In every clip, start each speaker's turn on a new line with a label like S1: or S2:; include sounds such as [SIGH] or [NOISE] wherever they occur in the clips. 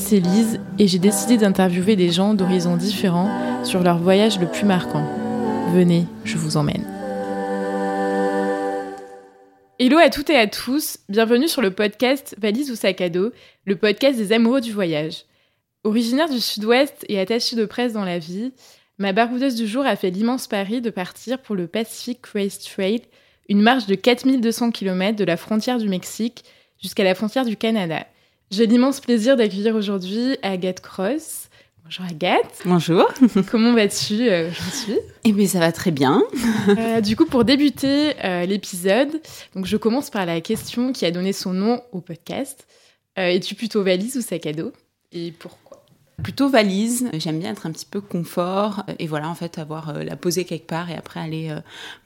S1: c'est Lise et j'ai décidé d'interviewer des gens d'horizons différents sur leur voyage le plus marquant. Venez, je vous emmène. Hello à toutes et à tous, bienvenue sur le podcast Valise ou sac à dos, le podcast des amoureux du voyage. Originaire du sud-ouest et attachée de presse dans la vie, ma baroudeuse du jour a fait l'immense pari de partir pour le Pacific Crest Trail, une marche de 4200 km de la frontière du Mexique jusqu'à la frontière du Canada. J'ai l'immense plaisir d'accueillir aujourd'hui Agathe Cross. Bonjour Agathe.
S2: Bonjour. [LAUGHS]
S1: Comment vas-tu euh, aujourd'hui?
S2: Eh bien, ça va très bien.
S1: Euh, du coup, pour débuter euh, l'épisode, donc je commence par la question qui a donné son nom au podcast. Es-tu plutôt valise ou sac à dos? Et pourquoi?
S2: Plutôt valise. J'aime bien être un petit peu confort et voilà en fait avoir la poser quelque part et après aller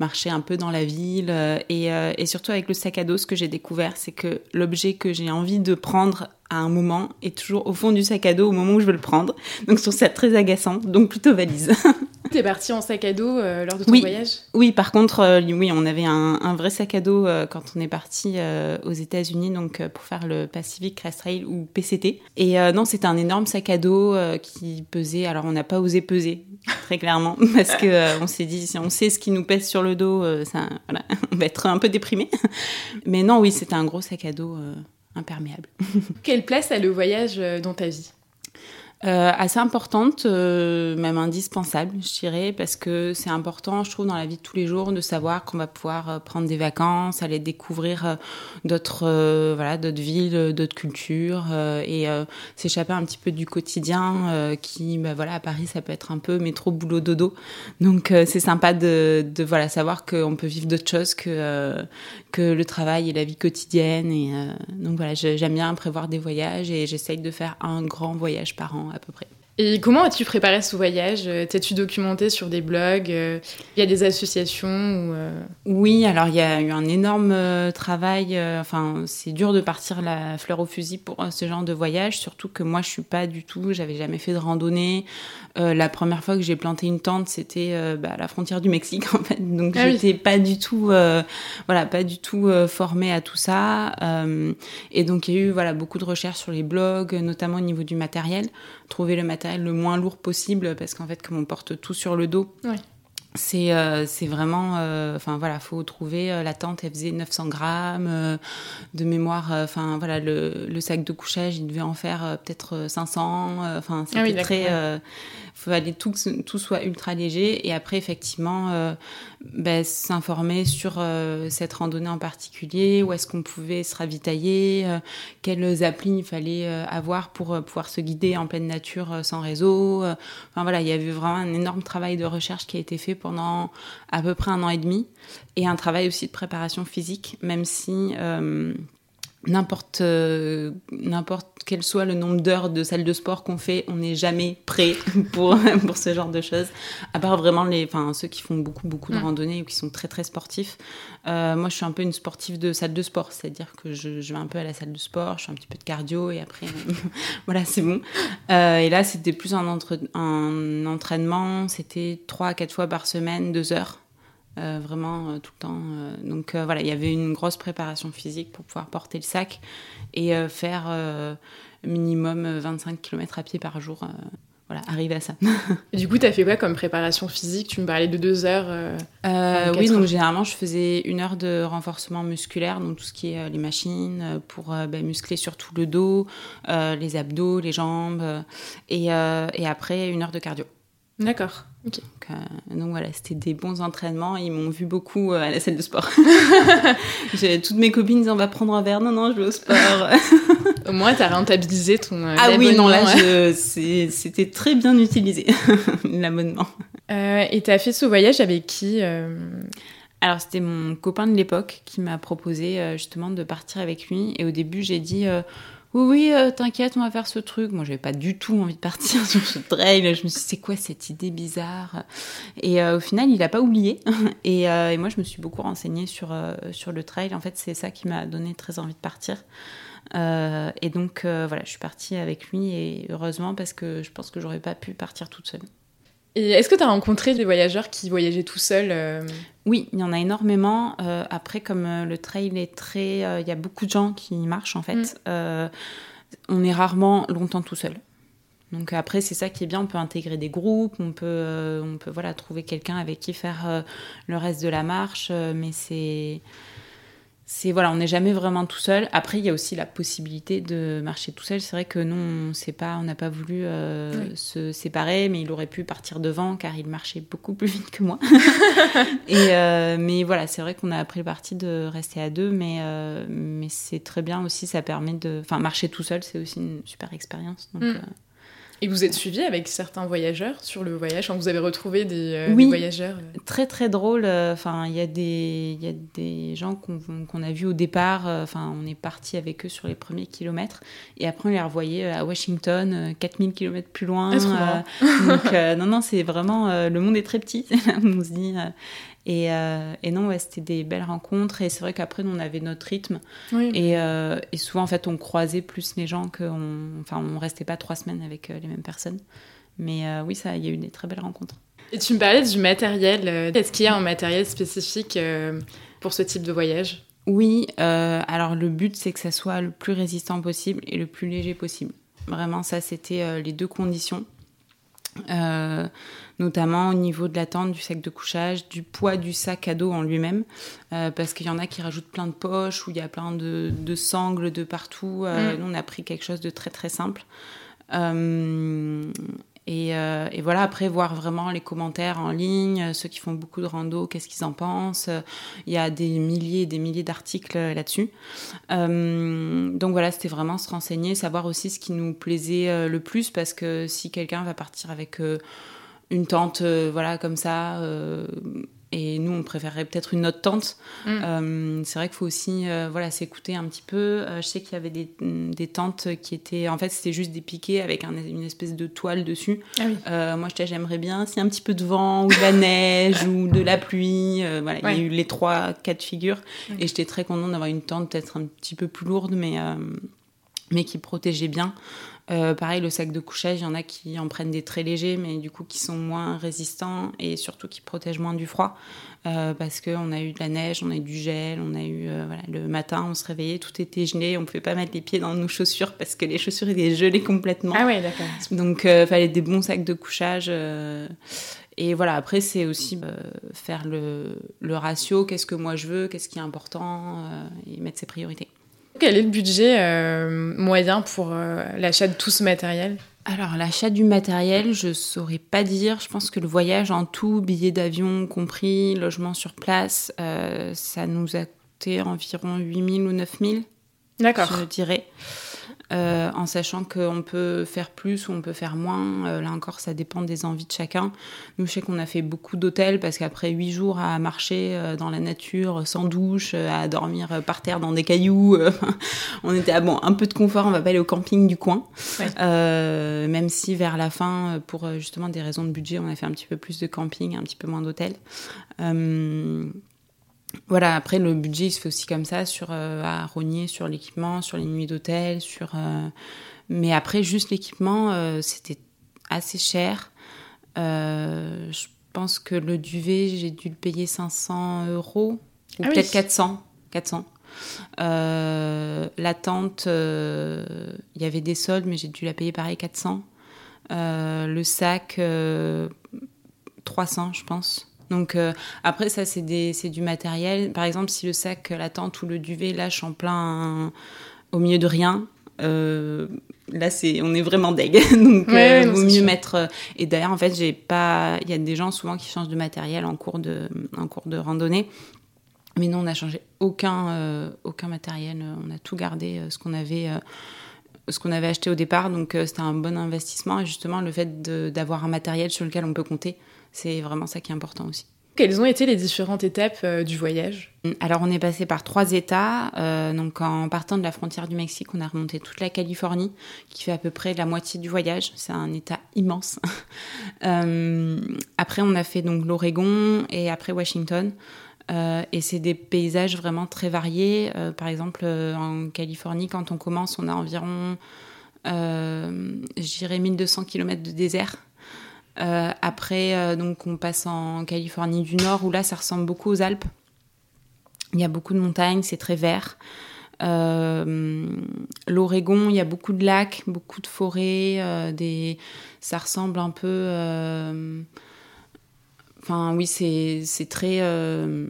S2: marcher un peu dans la ville et, et, surtout avec le sac à dos ce que j'ai découvert c'est que l'objet que j'ai envie de prendre à un moment est toujours au fond du sac à dos au moment où je veux le prendre. Donc je trouve ça très agaçant, donc plutôt valise. [LAUGHS]
S1: T'es parti en sac à dos euh, lors de ton
S2: oui.
S1: voyage?
S2: Oui, par contre, euh, oui, on avait un, vrai sac à dos euh, quand on est parti aux États-Unis, donc pour faire le Pacific Crest Trail ou PCT. Et non, c'était un énorme sac à dos qui pesait. Alors, on n'a pas osé peser très clairement [LAUGHS] parce que on s'est dit si on sait ce qui nous pèse sur le dos, ça, voilà, [LAUGHS] on va être un peu déprimé. Mais non, oui, c'était un gros sac à dos imperméable.
S1: Quelle place a le voyage dans ta vie?
S2: Euh, assez importante, euh, même indispensable, je dirais, parce que c'est important, je trouve, dans la vie de tous les jours, de savoir qu'on va pouvoir euh, prendre des vacances, aller découvrir d'autres, voilà, d'autres villes, d'autres cultures, et s'échapper un petit peu du quotidien, qui, bah, voilà, à Paris, ça peut être un peu métro, boulot, dodo. Donc, c'est sympa de, de, voilà, savoir qu'on peut vivre d'autres choses que que le travail et la vie quotidienne. Et donc voilà, j'aime bien prévoir des voyages et j'essaye de faire un grand voyage par an à peu près.
S1: Et comment as-tu préparé ce voyage? T'es-tu documenté sur des blogs? Il y a des associations euh?
S2: Oui, alors il y a eu un énorme euh, travail. Euh, enfin, c'est dur de partir la fleur au fusil pour ce genre de voyage, surtout que moi je suis pas du tout. J'avais jamais fait de randonnée. la première fois que j'ai planté une tente, c'était bah, à la frontière du Mexique [LAUGHS] en fait. Donc ah j'étais pas du tout, voilà, pas du tout formée à tout ça. et donc il y a eu voilà beaucoup de recherches sur les blogs, notamment au niveau du matériel trouver le matériel le moins lourd possible parce qu'en fait comme on porte tout sur le dos c'est euh, c'est vraiment euh, enfin voilà faut trouver euh, la tente elle faisait 900 grammes de mémoire enfin voilà le, le, sac de couchage il devait en faire peut-être 500 enfin ah c'était très aller tout tout soit ultra léger et après effectivement euh, ben, s'informer sur euh, cette randonnée en particulier où est-ce qu'on pouvait se ravitailler euh, quelles applis il fallait avoir pour pouvoir se guider en pleine nature sans réseau enfin voilà il y avait vraiment un énorme travail de recherche qui a été fait pendant à peu près un an et demi et un travail aussi de préparation physique même si n'importe euh, n'importe quel soit le nombre d'heures de salle de sport qu'on fait, on n'est jamais prêt [LAUGHS] pour pour ce genre de choses. À part vraiment les, enfin ceux qui font beaucoup beaucoup de randonnées ou qui sont très très sportifs. Euh, moi, je suis un peu une sportive de salle de sport, c'est-à-dire que je, je, vais un peu à la salle de sport, je fais un petit peu de cardio et après, [LAUGHS] voilà, c'est bon. Euh, et là, c'était plus un, entre, un entraînement, c'était trois à quatre fois par semaine, deux heures. Euh, vraiment euh, tout le temps. Euh, donc voilà, il y avait une grosse préparation physique pour pouvoir porter le sac et faire minimum 25 km à pied par jour. voilà, arriver à ça. [LAUGHS]
S1: et du coup, tu as fait quoi comme préparation physique? Tu me parlais de deux heures
S2: Oui, donc généralement, je faisais une heure de renforcement musculaire, donc tout ce qui est les machines, pour bah, muscler surtout le dos, les abdos, les jambes, et, et après une heure de cardio.
S1: D'accord.
S2: Donc, euh, donc, voilà, c'était des bons entraînements. Ils m'ont vu beaucoup euh, à la salle de sport. [LAUGHS] J'ai toutes mes copines disant on va prendre un verre. Non, non, je vais au sport. [LAUGHS]
S1: au moins, tu as rentabilisé ton. Euh,
S2: ah oui, non, là, c'était très bien utilisé, [LAUGHS] l'abonnement.
S1: et tu as fait ce voyage avec qui
S2: alors c'était mon copain de l'époque qui m'a proposé justement de partir avec lui et au début j'ai dit oui, oui, euh, t'inquiète, on va faire ce truc. Moi, j'avais pas du tout envie de partir [LAUGHS] sur ce trail. Je me suis dit, c'est quoi cette idée bizarre? Et euh, au final, il a pas oublié. [LAUGHS] Et, euh, et, moi, je me suis beaucoup renseignée sur, sur le trail. En fait, c'est ça qui m'a donné très envie de partir. et donc, voilà, je suis partie avec lui. Et heureusement, parce que je pense que j'aurais pas pu partir toute seule.
S1: Et est-ce que tu as rencontré des voyageurs qui voyageaient tout seuls euh
S2: Oui, il y en a énormément. Euh, après, comme euh, le trail est très... Il y a beaucoup de gens qui marchent, en fait. Mm. On est rarement longtemps tout seul. Donc après, c'est ça qui est bien, on peut intégrer des groupes, on peut, on peut voilà, trouver quelqu'un avec qui faire le reste de la marche, mais c'est c'est voilà, on n'est jamais vraiment tout seul. Après, il y a aussi la possibilité de marcher tout seul. C'est vrai que nous, on pas, on n'a pas voulu euh, se séparer, mais il aurait pu partir devant car il marchait beaucoup plus vite que moi. [LAUGHS] Et euh, mais voilà, c'est vrai qu'on a pris le parti de rester à deux, mais euh, mais c'est très bien aussi. Ça permet de, enfin, marcher tout seul, c'est aussi une super expérience. Donc, mm.
S1: Et vous êtes suivi avec certains voyageurs sur le voyage vous avez retrouvé des, euh, oui, voyageurs
S2: euh Très très drôle. Euh, enfin, il y a des y a des gens qu'on a vus au départ. Enfin, on est parti avec eux sur les premiers kilomètres et après on les revoyait à Washington, 4000 kilomètres plus loin.
S1: Ah,
S2: donc non non, c'est vraiment le monde est très petit. [LAUGHS] on se dit et, euh, et, non, ouais, c'était des belles rencontres. Et c'est vrai qu'après, on avait notre rythme. Et, euh, et, souvent, en fait, on croisait plus les gens qu'on. Enfin, on restait pas trois semaines avec euh, les mêmes personnes. Mais oui, ça, il y a eu des très belles rencontres.
S1: Et tu me parlais du matériel. Est-ce qu'il y a un matériel spécifique pour ce type de voyage?
S2: Oui. alors, le but, c'est que ça soit le plus résistant possible et le plus léger possible. Vraiment, ça, c'était les deux conditions. Euh, notamment au niveau de la tente, du sac de couchage, du poids du sac à dos en lui-même, euh, parce qu'il y en a qui rajoutent plein de poches, où il y a plein de, sangles de partout. Euh, mm. Nous, on a pris quelque chose de très très simple. Euh, et, voilà, après, voir vraiment les commentaires en ligne, euh, ceux qui font beaucoup de rando, qu'est-ce qu'ils en pensent. Il y a des milliers et des milliers d'articles là-dessus. Euh, donc voilà, c'était vraiment se renseigner, savoir aussi ce qui nous plaisait le plus, parce que si quelqu'un va partir avec une tente, voilà, comme ça, et nous on préférerait peut-être une autre tente. Mm. Euh, c'est vrai qu'il faut aussi euh, voilà s'écouter un petit peu. Euh, je sais qu'il y avait des, des, tentes qui étaient en fait c'était juste des piquets avec une espèce de toile dessus. Ah moi je j'aimerais bien s'il y a un petit peu de vent ou de la neige ou de la pluie. voilà, il y a eu les trois quatre figures et j'étais très contente d'avoir une tente peut-être un petit peu plus lourde mais mais qui protégeait bien. Euh, pareil, le sac de couchage, il y en a qui en prennent des très légers, mais du coup qui sont moins résistants et surtout qui protègent moins du froid. Euh, parce qu'on a eu de la neige, on a eu du gel, on a eu. Euh, voilà, le matin, on se réveillait, tout était gelé, on ne pouvait pas mettre les pieds dans nos chaussures parce que les chaussures étaient gelées complètement.
S1: Ah ouais, d'accord.
S2: Donc il fallait des bons sacs de couchage. Et voilà, après, c'est aussi faire le, le ratio, qu'est-ce que moi je veux, qu'est-ce qui est important, et mettre ses priorités.
S1: Quel est le budget euh, moyen pour euh, l'achat de tout ce matériel?
S2: Alors, l'achat du matériel, je saurais pas dire. Je pense que le voyage en tout, billets d'avion compris, logement sur place, euh, ça nous a coûté environ 8000 ou 9000.
S1: D'accord.
S2: Je dirais. Euh, en sachant qu'on peut faire plus ou on peut faire moins. Euh, là encore, ça dépend des envies de chacun. Nous, je sais qu'on a fait beaucoup d'hôtels parce qu'après huit jours à marcher euh, dans la nature, sans douche, à dormir par terre dans des cailloux, [LAUGHS] on était à bon, un peu de confort. On va pas aller au camping du coin. même si vers la fin, pour justement des raisons de budget, on a fait un petit peu plus de camping, un petit peu moins d'hôtels voilà, après le budget il se fait aussi comme ça, sur, euh, à rogner sur l'équipement, sur les nuits d'hôtel, sur. Euh, mais après, juste l'équipement, euh, c'était assez cher. je pense que le duvet, j'ai dû le payer 500 euros, ou ah peut-être 400. 400. la tente, il y avait des soldes, mais j'ai dû la payer pareil 400. le sac, 300, je pense. Donc euh, après ça c'est du matériel. Par exemple si le sac, la tente ou le duvet lâche en plein au milieu de rien, euh, là c'est on est vraiment deg. [LAUGHS] Donc euh, il vaut mieux mettre. Et d'ailleurs en fait j'ai pas, il y a des gens souvent qui changent de matériel en cours de en cours de randonnée. Mais nous on n'a changé aucun aucun matériel. On a tout gardé ce qu'on avait ce qu'on avait acheté au départ. Donc c'était un bon investissement. Et justement le fait d'avoir un matériel sur lequel on peut compter c'est vraiment ça qui est important aussi.
S1: Quelles ont été les différentes étapes euh, du voyage?
S2: Alors on est passé par trois États. Euh, donc en partant de la frontière du Mexique, on a remonté toute la Californie, qui fait à peu près la moitié du voyage. C'est un État [LAUGHS] immense. Euh, après on a fait donc l'Oregon et après Washington. et c'est des paysages vraiment très variés. par exemple en Californie, quand on commence, on a environ, je dirais 1200 km de désert. Euh, après, euh, donc, on passe en Californie du Nord, où là, ça ressemble beaucoup aux Alpes. Il y a beaucoup de montagnes, c'est très vert. L'Oregon, il y a beaucoup de lacs, beaucoup de forêts, ça ressemble un peu. Enfin, oui, c'est très. je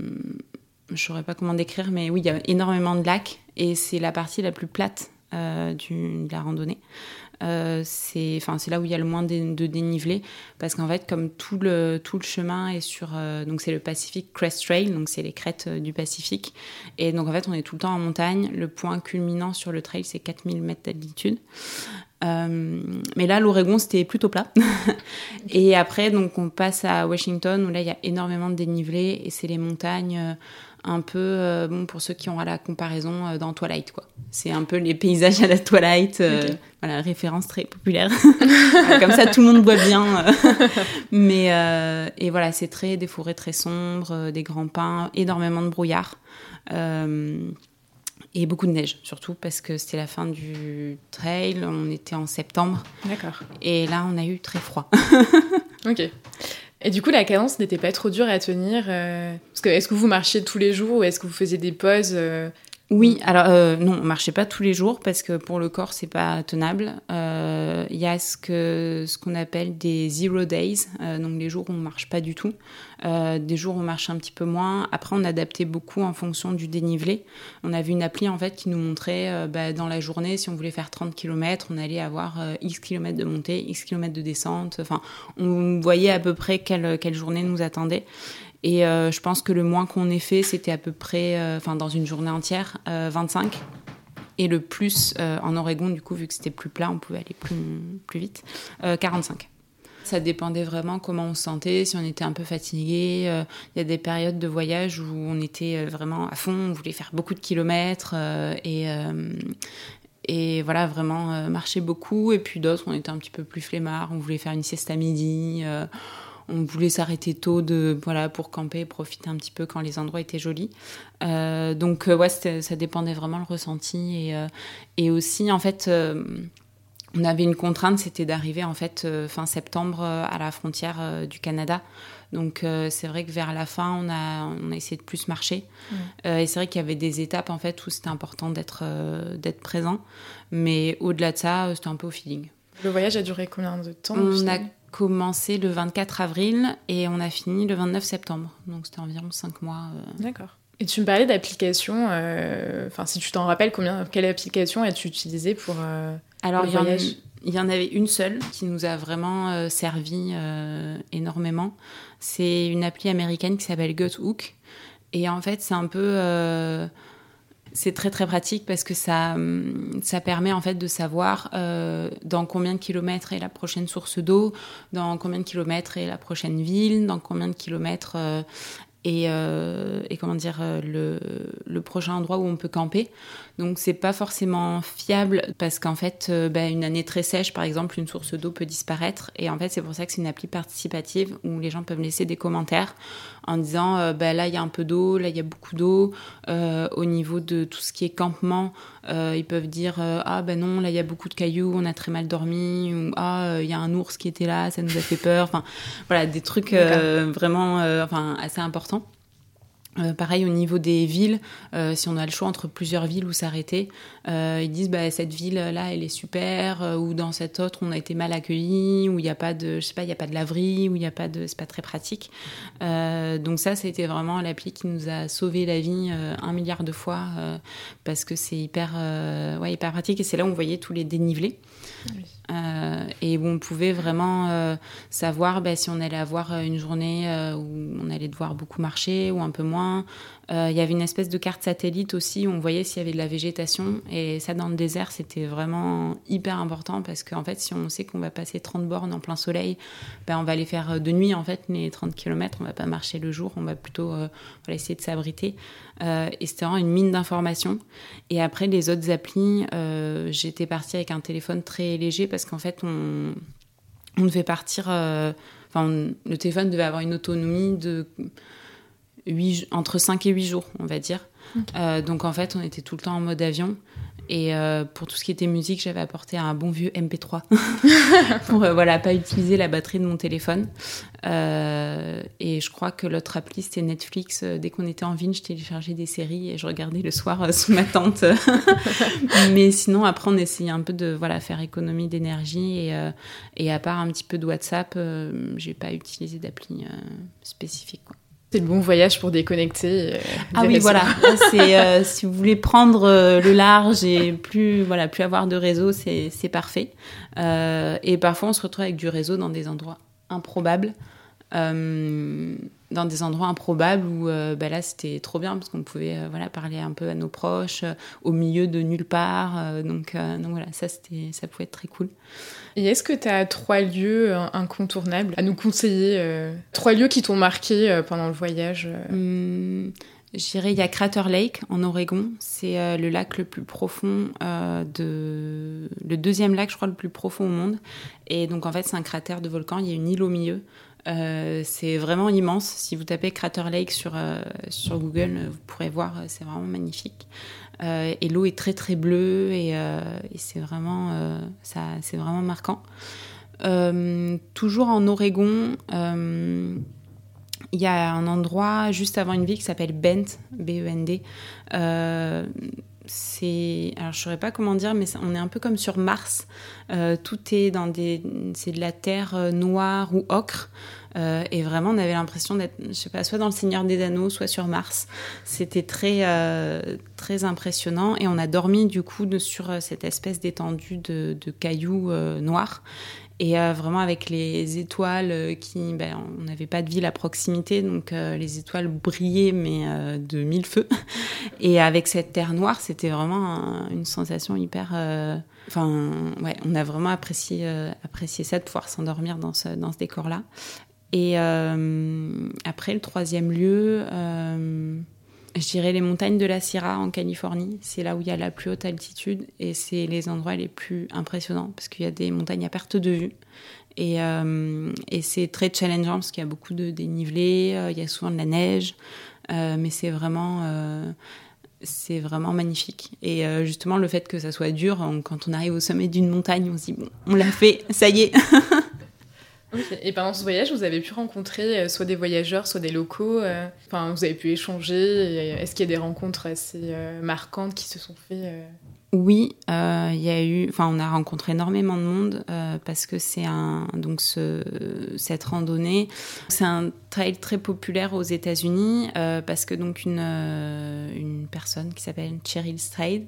S2: ne saurais pas comment décrire, mais oui, il y a énormément de lacs et c'est la partie la plus plate de la randonnée. Euh, c'est enfin c'est là où il y a le moins de, dénivelé parce qu'en fait comme tout le tout le chemin est sur euh, donc c'est le Pacific Crest Trail donc c'est les crêtes euh, du Pacifique. Et donc en fait on est tout le temps en montagne. Le point culminant sur le trail c'est 4000 mètres d'altitude. Mais là, l'Oregon, c'était plutôt plat. [LAUGHS] et après, donc, on passe à Washington, où là, il y a énormément de dénivelé, et c'est les montagnes un peu, euh, bon, pour ceux qui ont à la comparaison euh, dans Twilight, quoi. C'est un peu les paysages à la Twilight, euh, voilà, référence très populaire. [LAUGHS] Comme ça, tout le monde voit bien. [LAUGHS] Mais, et voilà, c'est très, des forêts très sombres, des grands pins, énormément de brouillard. et beaucoup de neige, surtout parce que c'était la fin du trail, on était en septembre.
S1: D'accord.
S2: Et là, on a eu très froid. [LAUGHS]
S1: ok. Et du coup, la cadence n'était pas trop dure à tenir euh, Parce que est-ce que vous marchiez tous les jours ou est-ce que vous faisiez des pauses euh,
S2: oui, alors euh, non, on marchait pas tous les jours parce que pour le corps c'est pas tenable. Euh, il y a ce que ce qu'on appelle des zero days, euh, donc les jours où on marche pas du tout, des jours où on marche un petit peu moins. Après on adaptait beaucoup en fonction du dénivelé. On avait une appli en fait qui nous montrait bah, dans la journée si on voulait faire 30 km, on allait avoir x km de montée, x km de descente. Enfin, on voyait à peu près quelle quelle journée nous attendait. Et euh, je pense que le moins qu'on ait fait, c'était à peu près, euh, enfin dans une journée entière, 25. Euh, Et le plus en Oregon, du coup, vu que c'était plus plat, on pouvait aller plus, vite, 45. Ça dépendait vraiment comment on se sentait, si on était un peu fatigué. Il y a des périodes de voyage où on était vraiment à fond, on voulait faire beaucoup de kilomètres et, et voilà, vraiment marcher beaucoup. Et puis d'autres, on était un petit peu plus flemmard, on voulait faire une sieste à midi on voulait s'arrêter tôt de voilà pour camper, profiter un petit peu quand les endroits étaient jolis. Euh, donc euh, ouais, ça dépendait vraiment le ressenti et, euh, et aussi en fait. on avait une contrainte, c'était d'arriver en fait fin septembre à la frontière du Canada. Donc c'est vrai que vers la fin, on a, on a essayé de plus marcher. et c'est vrai qu'il y avait des étapes en fait où c'était important d'être d'être présent. Mais au-delà de ça, c'était un peu au feeling.
S1: Le voyage a duré combien de temps
S2: On a commencé le 24 avril et on a fini le 29 septembre. Donc c'était environ 5 mois. Euh.
S1: D'accord. Et tu me parlais d'applications. Euh, enfin, si tu t'en rappelles, combien, quelle application as-tu utilisée pour euh,
S2: Alors, le voyage? il y en avait une seule qui nous a vraiment servi énormément. C'est une appli américaine qui s'appelle Guthook. Et en fait, c'est un peu c'est très très pratique parce que ça, ça permet en fait de savoir euh, dans combien de kilomètres est la prochaine source d'eau, dans combien de kilomètres est la prochaine ville, dans combien de kilomètres euh, et, euh, comment dire le, le, prochain endroit où on peut camper. Donc c'est pas forcément fiable parce qu'en fait, euh, bah, une année très sèche, par exemple, une source d'eau peut disparaître. Et en fait, c'est pour ça que c'est une appli participative où les gens peuvent laisser des commentaires en disant euh, bah, là il y a un peu d'eau, là il y a beaucoup d'eau. Euh, au niveau de tout ce qui est campement, ils peuvent dire ah ben non là il y a beaucoup de cailloux, on a très mal dormi ou ah il y a un ours qui était là, ça nous a fait peur. Enfin voilà des trucs vraiment enfin assez importants. Euh, pareil au niveau des villes, euh, si on a le choix entre plusieurs villes où s'arrêter, euh, ils disent bah cette ville là elle est super ou dans cette autre on a été mal accueilli ou il n'y a pas de je sais pas il y a pas de laverie ou il n'y a pas de c'est pas très pratique. donc ça c'était vraiment l'appli qui nous a sauvé la vie un milliard de fois parce que c'est hyper ouais hyper pratique et c'est là où on voyait tous les dénivelés. Euh, et où on pouvait vraiment euh, savoir bah, si on allait avoir une journée euh, où on allait devoir beaucoup marcher ou un peu moins, euh, il y avait une espèce de carte satellite aussi où on voyait s'il y avait de la végétation. Et ça, dans le désert, c'était vraiment hyper important parce qu'en fait, si on sait qu'on va passer 30 bornes en plein soleil, ben, on va les faire de nuit, en fait, les 30 km. On va pas marcher le jour, on va plutôt euh, essayer de s'abriter. Euh, et c'était vraiment une mine d'informations. Et après, les autres applis, j'étais partie avec un téléphone très léger parce qu'en fait, on devait partir. Enfin, le téléphone devait avoir une autonomie de entre 5 et 8 jours, on va dire. Euh, donc en fait, on était tout le temps en mode avion. Et euh, pour tout ce qui était musique, j'avais apporté un bon vieux MP3 [LAUGHS] pour euh, voilà pas utiliser la batterie de mon téléphone. Euh, et je crois que l'autre appli c'était Netflix. Dès qu'on était en ville, je téléchargeais des séries et je regardais le soir sous ma tente. [LAUGHS] Mais sinon, après, on essayait un peu de voilà faire économie d'énergie et, et à part un petit peu de WhatsApp, j'ai pas utilisé d'appli spécifique. Quoi.
S1: C'est le bon voyage pour déconnecter.
S2: Euh, ah oui, voilà. [LAUGHS] c'est euh, si vous voulez prendre euh, le large et plus voilà plus avoir de réseau, c'est parfait. et parfois, on se retrouve avec du réseau dans des endroits improbables. Dans des endroits improbables où bah là c'était trop bien parce qu'on pouvait voilà parler un peu à nos proches au milieu de nulle part donc, donc voilà ça c'était ça pouvait être très cool
S1: et est-ce que tu as trois lieux euh, incontournables à nous conseiller euh, Trois lieux qui t'ont marqué euh, pendant le voyage
S2: hum, Je dirais il y a Crater Lake en Oregon. C'est le lac le plus profond de. Le deuxième lac, je crois, le plus profond au monde. Et donc en fait, c'est un cratère de volcan. Il y a une île au milieu. C'est vraiment immense. Si vous tapez Crater Lake sur, sur Google, vous pourrez voir, c'est vraiment magnifique. Euh, et l'eau est très très bleue et, euh, c'est vraiment, euh, vraiment marquant. toujours en Oregon, il y a un endroit juste avant une ville qui s'appelle Bend, B-E-N-D. C'est, alors je saurais pas comment dire, mais on est un peu comme sur Mars. tout est dans des, c'est de la terre noire ou ocre. Euh, et vraiment, on avait l'impression d'être, je sais pas, soit dans le Seigneur des Anneaux, soit sur Mars. C'était très, euh, très impressionnant. Et on a dormi du coup sur euh, cette espèce d'étendue de, de, cailloux noirs. Et vraiment avec les étoiles qui, ben, on n'avait pas de ville à proximité, donc les étoiles brillaient mais de mille feux. [LAUGHS] Et avec cette terre noire, c'était vraiment une sensation hyper. Enfin, ouais, on a vraiment apprécié, apprécié ça de pouvoir s'endormir dans ce, dans ce décor-là. Et euh, après, le troisième lieu, euh, je dirais les montagnes de la Sierra en Californie. C'est là où il y a la plus haute altitude et c'est les endroits les plus impressionnants parce qu'il y a des montagnes à perte de vue. Et, euh, et c'est très challengeant parce qu'il y a beaucoup de dénivelé, il y a souvent de la neige, mais c'est vraiment c'est vraiment magnifique. Et justement, le fait que ça soit dur, quand on arrive au sommet d'une montagne, on se dit, bon, on l'a fait, ça y est. [LAUGHS]
S1: Et pendant ce voyage, vous avez pu rencontrer euh, soit des voyageurs, soit des locaux. Euh, enfin, vous avez pu échanger. Est-ce qu'il y a des rencontres assez euh, marquantes qui se sont faites
S2: oui, euh, y a eu, on a rencontré énormément de monde euh, parce que c'est un, donc ce, cette randonnée, c'est un trail très populaire aux États-Unis euh, parce que donc une une personne qui s'appelle Cheryl Stride,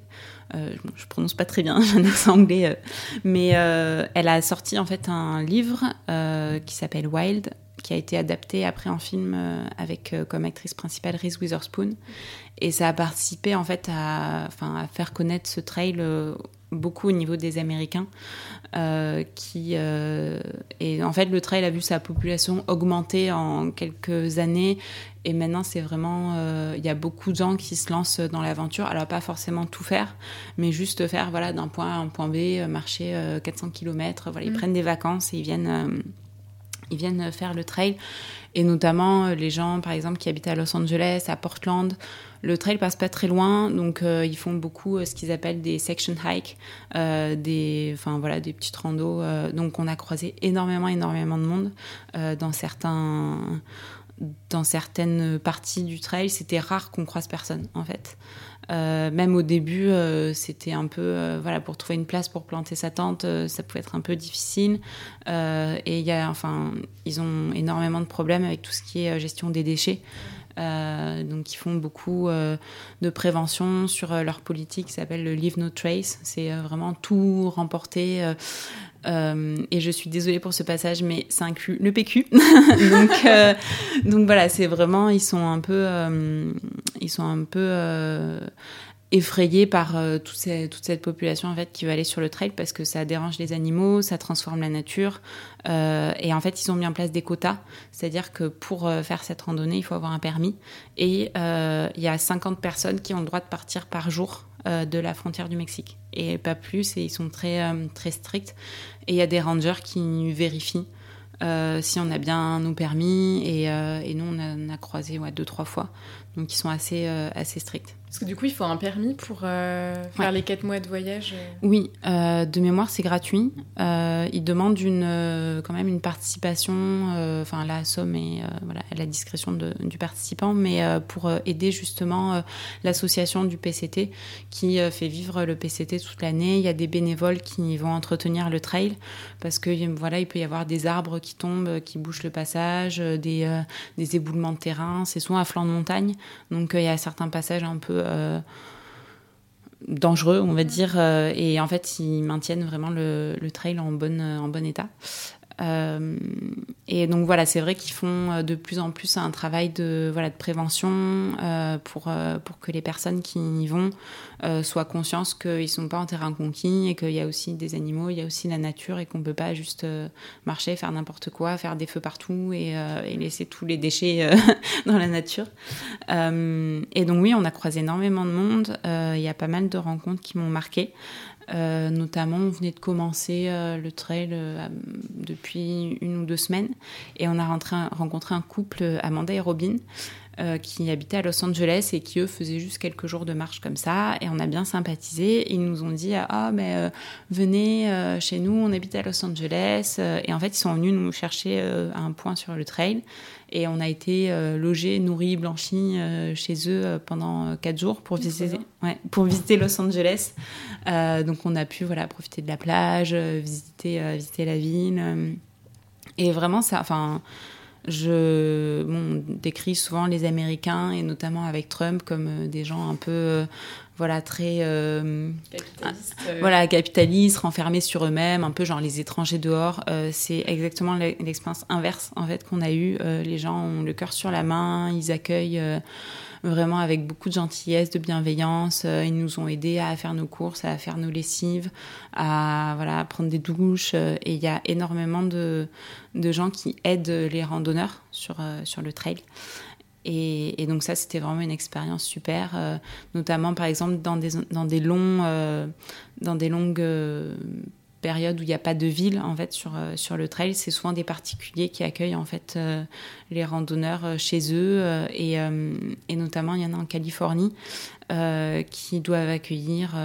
S2: je prononce pas très bien, j'ai un accent anglais, mais elle a sorti en fait un livre qui s'appelle Wild qui a été adapté après en film avec comme actrice principale Reese Witherspoon et ça a participé en fait à, enfin, à faire connaître ce trail euh, beaucoup au niveau des Américains. Euh, qui, euh, et en fait, le trail a vu sa population augmenter en quelques années. Et maintenant, c'est vraiment. Il y a beaucoup de gens qui se lancent dans l'aventure. Alors, pas forcément tout faire, mais juste faire voilà, d'un point A à un point B, marcher 400 km. Voilà, Ils mm. prennent des vacances et ils viennent, ils viennent faire le trail. Et notamment, les gens, par exemple, qui habitent à Los Angeles, à Portland, le trail passe pas très loin, donc euh, ils font beaucoup euh, ce qu'ils appellent des section hikes, euh, des, enfin voilà, des petites randos. donc on a croisé énormément, énormément de monde dans certains, dans certaines parties du trail. C'était rare qu'on croise personne en fait. Même au début, c'était un peu, voilà, pour trouver une place pour planter sa tente, ça pouvait être un peu difficile. et il y a, enfin, ils ont énormément de problèmes avec tout ce qui est gestion des déchets. Euh, donc ils font beaucoup euh, de prévention sur euh, leur politique qui s'appelle le Leave No Trace. C'est vraiment tout remporter. et je suis désolée pour ce passage, mais ça inclut le PQ. [LAUGHS] donc, donc voilà, c'est vraiment ils sont un peu, ils sont un peu effrayé par euh, toute, cette, population en fait qui va aller sur le trail parce que ça dérange les animaux, ça transforme la nature euh, et en fait ils ont mis en place des quotas, c'est-à-dire que pour euh, faire cette randonnée il faut avoir un permis. Et il y a 50 personnes qui ont le droit de partir par jour de la frontière du Mexique. Et pas plus et ils sont très très stricts. Et il y a des rangers qui vérifient si on a bien nos permis. Et, nous on a, croisé deux, trois fois. Donc, ils sont assez, assez stricts.
S1: Parce que du coup, il faut un permis pour faire les quatre mois de voyage
S2: Oui, de mémoire, c'est gratuit. ils demandent une, quand même une participation, enfin, la somme est voilà, à la discrétion de, du participant, mais pour aider justement l'association du PCT qui fait vivre le PCT toute l'année. Il y a des bénévoles qui vont entretenir le trail parce que voilà, il peut y avoir des arbres qui tombent, qui bouchent le passage, euh, des, euh, des éboulements de terrain. C'est souvent à flanc de montagne, donc euh, il y a certains passages un peu dangereux, on va dire, et en fait, ils maintiennent vraiment le, trail en bon état. Euh, et donc voilà, c'est vrai qu'ils font euh, de plus en plus un travail de, voilà, de prévention euh, pour, pour que les personnes qui y vont soient conscientes qu'ils ne sont pas en terrain conquis et qu'il y a aussi des animaux, il y a aussi la nature et qu'on ne peut pas juste marcher, faire n'importe quoi, faire des feux partout et, et laisser tous les déchets [LAUGHS] dans la nature. et donc oui, on a croisé énormément de monde. Il y a pas mal de rencontres qui m'ont marqué. Euh, notamment, on venait de commencer euh, le trail euh, depuis une ou deux semaines. Et on a rencontré un couple, Amanda et Robin, qui habitaient à Los Angeles et qui, eux, faisaient juste quelques jours de marche comme ça. Et on a bien sympathisé. ils nous ont dit Ah, mais venez chez nous, on habite à Los Angeles. et en fait, ils sont venus nous chercher à un point sur le trail. Et on a été euh, logés, nourris, blanchis euh, chez eux euh, pendant quatre jours pour visiter, ouais, pour visiter Los Angeles. donc on a pu voilà, profiter de la plage, visiter, visiter la ville. et vraiment, ça, enfin, je bon, décris souvent les Américains et notamment avec Trump comme des gens un peu voilà très euh,
S1: capitaliste,
S2: euh. voilà capitaliste renfermés sur eux-mêmes un peu genre les étrangers dehors. Euh, c'est exactement l'expérience inverse en fait qu'on a eu les gens ont le cœur sur la main ils accueillent vraiment avec beaucoup de gentillesse de bienveillance. Ils nous ont aidés à faire nos courses à faire nos lessives à voilà à prendre des douches. Et il y a énormément de, de gens qui aident les randonneurs sur sur le trail et, donc ça, c'était vraiment une expérience super, euh, notamment par exemple dans des, dans des, longs, euh, dans des longues euh, périodes où il n'y a pas de ville en fait sur, sur le trail. C'est souvent des particuliers qui accueillent en fait les randonneurs chez eux et, et, notamment il y en a en Californie qui doivent accueillir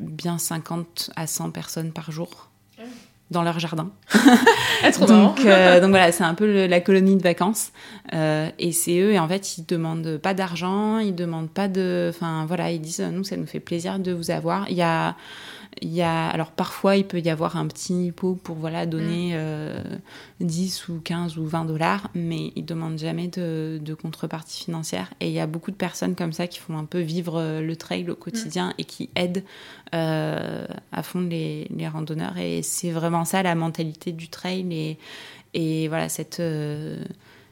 S2: bien 50 à 100 personnes par jour dans leur jardin.
S1: Ah, [LAUGHS]
S2: donc, euh, donc voilà, c'est un peu la colonie de vacances. Euh, et c'est eux, et en fait, ils demandent pas d'argent, ils demandent pas de. Enfin voilà, ils disent nous, ça nous fait plaisir de vous avoir. Il y a il y a, alors parfois, il peut y avoir un petit pot pour voilà, donner 10 mm. euh, ou 15 ou 20 dollars, mais ils ne demandent jamais de, contrepartie financière. Et il y a beaucoup de personnes comme ça qui font un peu vivre euh, le trail au quotidien mm. et qui aident euh, à fond les, les, randonneurs. Et c'est vraiment ça la mentalité du trail et, et voilà, cette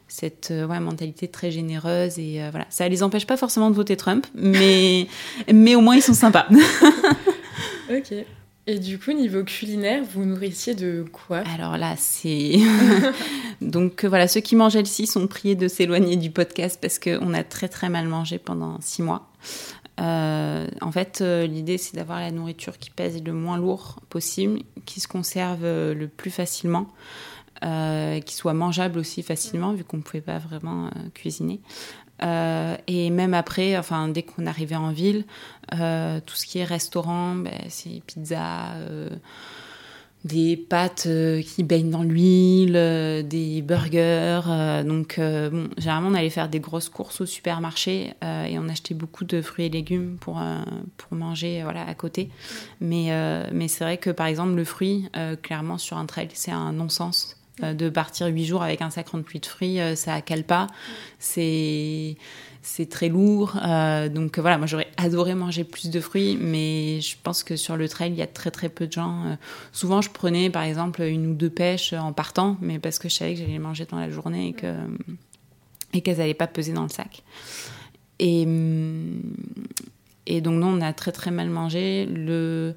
S2: cette ouais, mentalité très généreuse et voilà ça les empêche pas forcément de voter Trump mais [LAUGHS] mais au moins ils sont sympas [LAUGHS] [LAUGHS]
S1: Ok. Et du coup, niveau culinaire, vous nourrissiez de quoi?
S2: Alors là, c'est. [LAUGHS] Donc voilà, ceux qui mangent ici sont priés de s'éloigner du podcast parce qu'on a très très mal mangé pendant six mois. Euh, en fait, euh, l'idée c'est d'avoir la nourriture qui pèse le moins lourd possible, qui se conserve euh, le plus facilement, qui soit mangeable aussi facilement vu qu'on ne pouvait pas vraiment cuisiner. Euh, et même après, enfin, dès qu'on arrivait en ville, euh, tout ce qui est restaurant, ben, c'est pizza, euh, des pâtes qui baignent dans l'huile, des burgers. donc, bon, généralement, on allait faire des grosses courses au supermarché et on achetait beaucoup de fruits et légumes pour, pour manger voilà, à côté. Mais, mais c'est vrai que, par exemple, le fruit, clairement, sur un trail, c'est un non-sens. Euh, de partir huit jours avec un sac de fruits, euh, ça cale pas. C'est c'est très lourd. Euh, donc voilà, moi j'aurais adoré manger plus de fruits, mais je pense que sur le trail, il y a très très peu de gens. souvent, je prenais par exemple une ou deux pêches en partant, mais parce que je savais que j'allais manger dans la journée et que et qu'elles n'allaient pas peser dans le sac. Et, et donc, non, on a très très mal mangé. Le,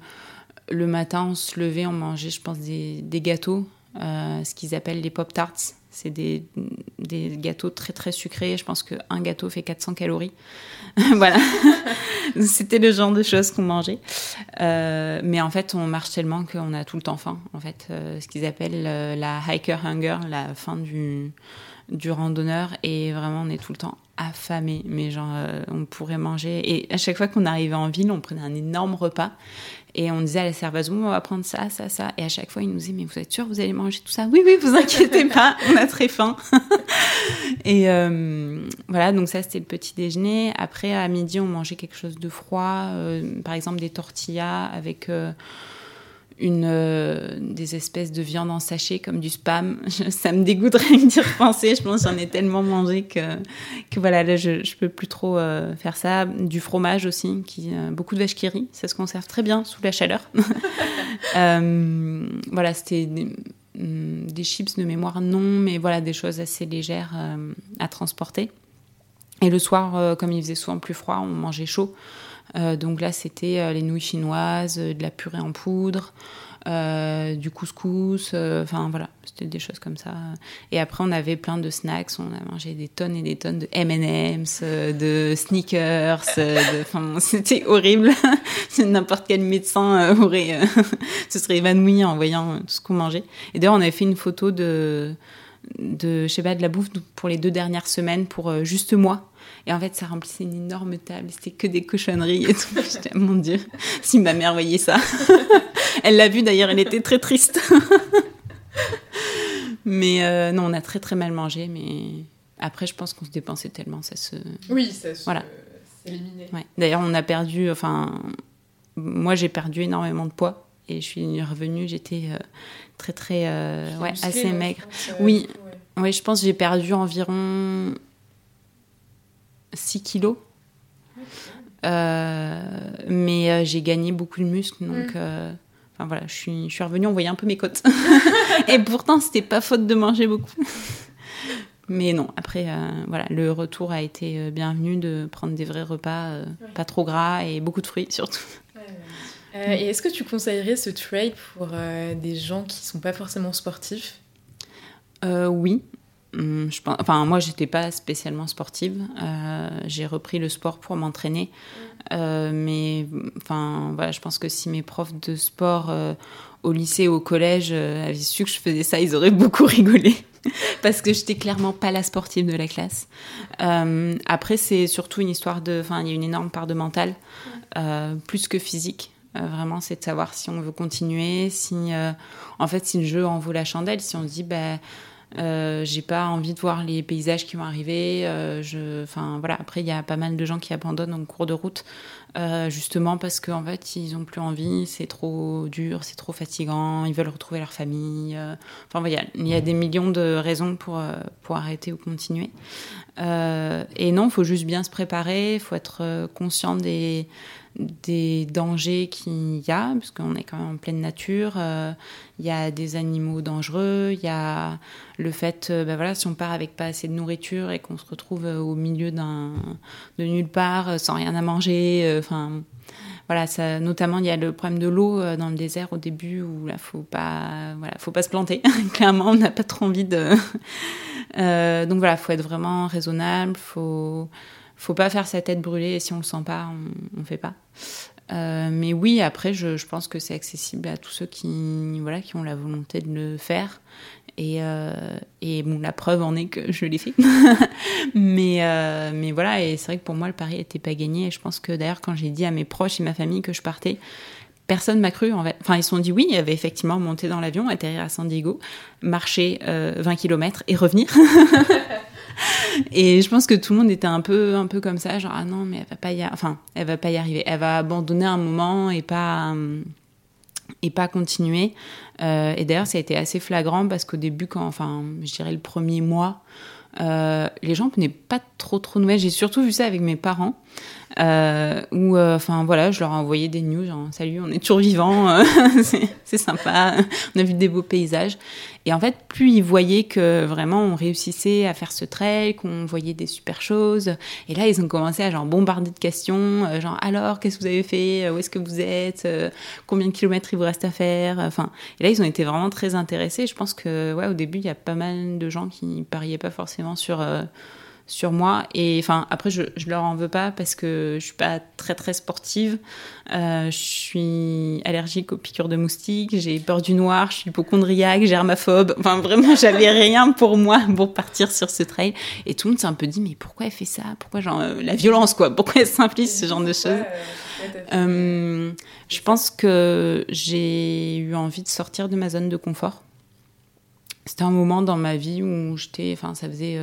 S2: le matin, on se levait, on mangeait, je pense, des, des gâteaux ce qu'ils appellent les pop tarts. C'est des, des, gâteaux très très sucrés. Je pense qu'un gâteau fait 400 calories. [LAUGHS] voilà. [LAUGHS] C'était le genre de choses qu'on mangeait. Euh, mais en fait, on marche tellement qu'on a tout le temps faim. En fait, euh, ce qu'ils appellent la hiker hunger, la faim du du randonneur et vraiment on est tout le temps affamé mais genre on pourrait manger et à chaque fois qu'on arrivait en ville on prenait un énorme repas et on disait à la serveuse, on va prendre ça, ça, ça. Et à chaque fois, il nous disait, mais vous êtes sûr, vous allez manger tout ça? Oui, oui, vous inquiétez [LAUGHS] pas, on a très faim. [LAUGHS] et euh, voilà, donc ça, c'était le petit déjeuner. Après, à midi, on mangeait quelque chose de froid, euh, par exemple des tortillas avec... Euh, une, euh, des espèces de viande en sachet comme du spam. [LAUGHS] ça me dégoûterait de d'y repenser. Je pense que j'en ai tellement mangé que, que voilà, là, je, je peux plus trop euh, faire ça. Du fromage aussi, qui, euh, beaucoup de vache qui rit. Ça se conserve très bien sous la chaleur. [LAUGHS] voilà, c'était des, mm, des, chips de mémoire, non, mais voilà, des choses assez légères à transporter. Et le soir, comme il faisait souvent plus froid, on mangeait chaud. Euh, donc là, c'était euh, les nouilles chinoises, euh, de la purée en poudre, du couscous, enfin voilà, c'était des choses comme ça. Et après, on avait plein de snacks, on a mangé des tonnes et des tonnes de M&M's, de sneakers, enfin [LAUGHS] c'était horrible. [LAUGHS] N'importe quel médecin aurait [LAUGHS] se serait évanoui en voyant tout ce qu'on mangeait. Et d'ailleurs, on avait fait une photo de de je sais pas de la bouffe pour les deux dernières semaines pour juste moi et en fait, ça remplissait une énorme table. C'était que des cochonneries et tout. [LAUGHS] J'étais, mon Dieu, si ma mère voyait ça. [LAUGHS] elle l'a vu d'ailleurs, elle était très triste. [LAUGHS] mais euh, non, on a très très mal mangé. Mais après, je pense qu'on se dépensait tellement. Ça se.
S1: Oui, ça se. Voilà. s'éliminait.
S2: Ouais. D'ailleurs, on a perdu. Enfin, moi, j'ai perdu énormément de poids. Et je suis revenue, j'étais euh, très très euh, ouais, assez maigre. oui, oui, je pense j'ai perdu environ 6 kilos. Euh, mais euh, j'ai gagné beaucoup de muscles, donc mm. enfin voilà, je suis, je suis revenue, on voyait un peu mes côtes. [LAUGHS] et pourtant, c'était pas faute de manger beaucoup. mais non, après, voilà, le retour a été bienvenu de prendre des vrais repas, pas trop gras et beaucoup de fruits surtout.
S1: Et est-ce que tu conseillerais ce trail pour des gens qui sont pas forcément sportifs?
S2: Oui, Hum, je pense, enfin, moi, j'étais pas spécialement sportive. Euh, j'ai repris le sport pour m'entraîner. Euh, mais enfin, voilà, je pense que si mes profs de sport euh, au lycée ou au collège avaient su que je faisais ça, ils auraient [LAUGHS] beaucoup rigolé. [LAUGHS] Parce que j'étais clairement pas la sportive de la classe. après, c'est surtout une histoire de. Enfin, il y a une énorme part de mental, plus que physique. Vraiment, c'est de savoir si on veut continuer, si. en fait, si le jeu en vaut la chandelle, si on se dit, bah euh, j'ai pas envie de voir les paysages qui vont arriver. Euh, enfin voilà. Après, il y a pas mal de gens qui abandonnent en cours de route, euh, justement parce qu'en fait, ils ont plus envie. C'est trop dur, c'est trop fatigant. Ils veulent retrouver leur famille. Enfin, voilà, il y a des millions de raisons pour pour arrêter ou continuer. et non, il faut juste bien se préparer. Il faut être conscient des des dangers qu'il y a, puisqu'on est quand même en pleine nature. Euh, il y a des animaux dangereux, il y a le fait, ben voilà, si on part avec pas assez de nourriture et qu'on se retrouve euh, au milieu de nulle part, sans rien à manger, enfin. voilà, notamment il y a le problème de l'eau dans le désert au début où là faut pas, faut pas se planter. [LAUGHS] Clairement, on n'a pas trop envie de. [LAUGHS] donc voilà, faut être vraiment raisonnable, faut faut pas faire sa tête brûlée et si on le sent pas, on, on fait pas. Euh, mais oui, après, je, je pense que c'est accessible à tous ceux qui, voilà, qui ont la volonté de le faire. Et, euh, et bon, la preuve en est que je l'ai fait. [LAUGHS] mais, euh, mais voilà, et c'est vrai que pour moi, le pari n'était pas gagné. Et je pense que d'ailleurs, quand j'ai dit à mes proches et ma famille que je partais, personne m'a cru. Enfin, ils se sont dit oui, il y avait effectivement monté dans l'avion, atterrir à San Diego, marcher 20 km et revenir. [LAUGHS] et je pense que tout le monde était un peu, un peu comme ça, genre ah non mais elle va pas y, enfin elle va pas y arriver, elle va abandonner un moment et pas pas continuer. Euh, et d'ailleurs ça a été assez flagrant parce qu'au début quand, enfin je dirais le premier mois, euh, les gens prenaient pas trop trop nouvelles. J'ai surtout vu ça avec mes parents. Euh, où, enfin voilà, je leur ai envoyé des news, genre salut, on est toujours vivants, [LAUGHS] c'est sympa, on a vu des beaux paysages. Et en fait, plus ils voyaient que vraiment on réussissait à faire ce trail, qu'on voyait des super choses, et là ils ont commencé à genre bombarder de questions, genre alors qu'est-ce que vous avez fait, où est-ce que vous êtes, combien de kilomètres il vous reste à faire, enfin. Et là ils ont été vraiment très intéressés. Je pense que ouais, au début il y a pas mal de gens qui pariaient pas forcément sur sur moi. Et enfin, après, je, je leur en veux pas parce que je suis pas très très sportive. Euh, je suis allergique aux piqûres de moustiques, j'ai peur du noir, je suis hypochondriaque, germaphobe. Enfin, vraiment, [LAUGHS] j'avais rien pour moi pour partir sur ce trail. Et tout le monde s'est un peu dit, mais pourquoi elle fait ça? Pourquoi, genre, euh, la violence, quoi? Pourquoi elle s'implique ce genre de choses? euh, Je pense que j'ai eu envie de sortir de ma zone de confort. C'était un moment dans ma vie où j'étais, enfin, ça faisait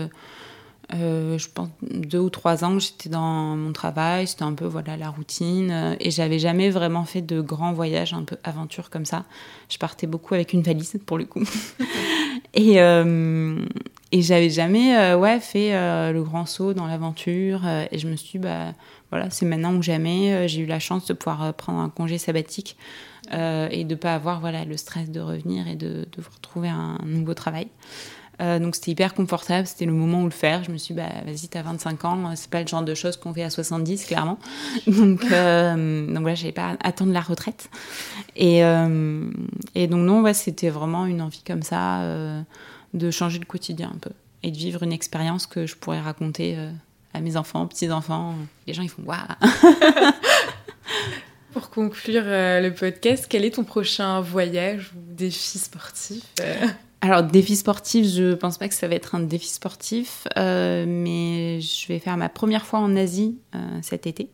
S2: euh, je pense deux ou trois ans que j'étais dans mon travail, c'était un peu voilà la routine euh, et j'avais jamais vraiment fait de grands voyages un peu aventure comme ça. Je partais beaucoup avec une valise pour le coup [LAUGHS] et euh, et j'avais jamais ouais fait le grand saut dans l'aventure et je me suis dit, bah voilà c'est maintenant ou jamais. J'ai eu la chance de pouvoir prendre un congé sabbatique et de pas avoir voilà le stress de revenir et de devoir trouver un nouveau travail. Euh, donc c'était hyper confortable, c'était le moment où le faire. Je me suis dit, bah, vas-y, t'as 25 ans, c'est pas le genre de choses qu'on fait à 70, clairement. [LAUGHS] Donc, euh, donc voilà, pas à attendre la retraite. Et, euh, et donc, non, ouais, c'était vraiment une envie comme ça euh, de changer le quotidien un peu et de vivre une expérience que je pourrais raconter euh, à mes enfants, petits-enfants. Les gens, ils font waouh! [LAUGHS]
S1: Pour conclure le podcast, quel est ton prochain voyage ou défi sportif
S2: alors, défi sportif, je pense pas que ça va être un défi sportif, euh, mais je vais faire ma première fois en Asie euh, cet été.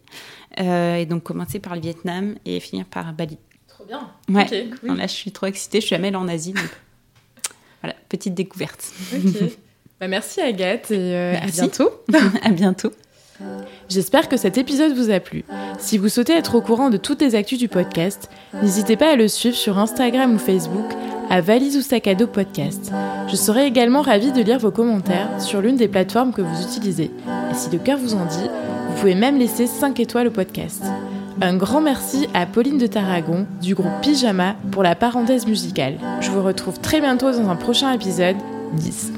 S2: Euh, et donc, commencer par le Vietnam et finir par Bali.
S1: Trop bien.
S2: Ouais. cool. là, je suis trop excitée. Je suis jamais allée en Asie. Donc... [LAUGHS] voilà, petite découverte.
S1: Bah, merci Agathe et à bientôt. [LAUGHS]
S2: à bientôt.
S1: J'espère que cet épisode vous a plu. Si vous souhaitez être au courant de toutes les actus du podcast, n'hésitez pas à le suivre sur Instagram ou Facebook à Valise ou Sac à dos podcast. Je serai également ravie de lire vos commentaires sur l'une des plateformes que vous utilisez. Et si le cœur vous en dit, vous pouvez même laisser 5 étoiles au podcast. Un grand merci à Pauline de Tarragon du groupe Pyjama pour la parenthèse musicale. Je vous retrouve très bientôt dans un prochain épisode 10.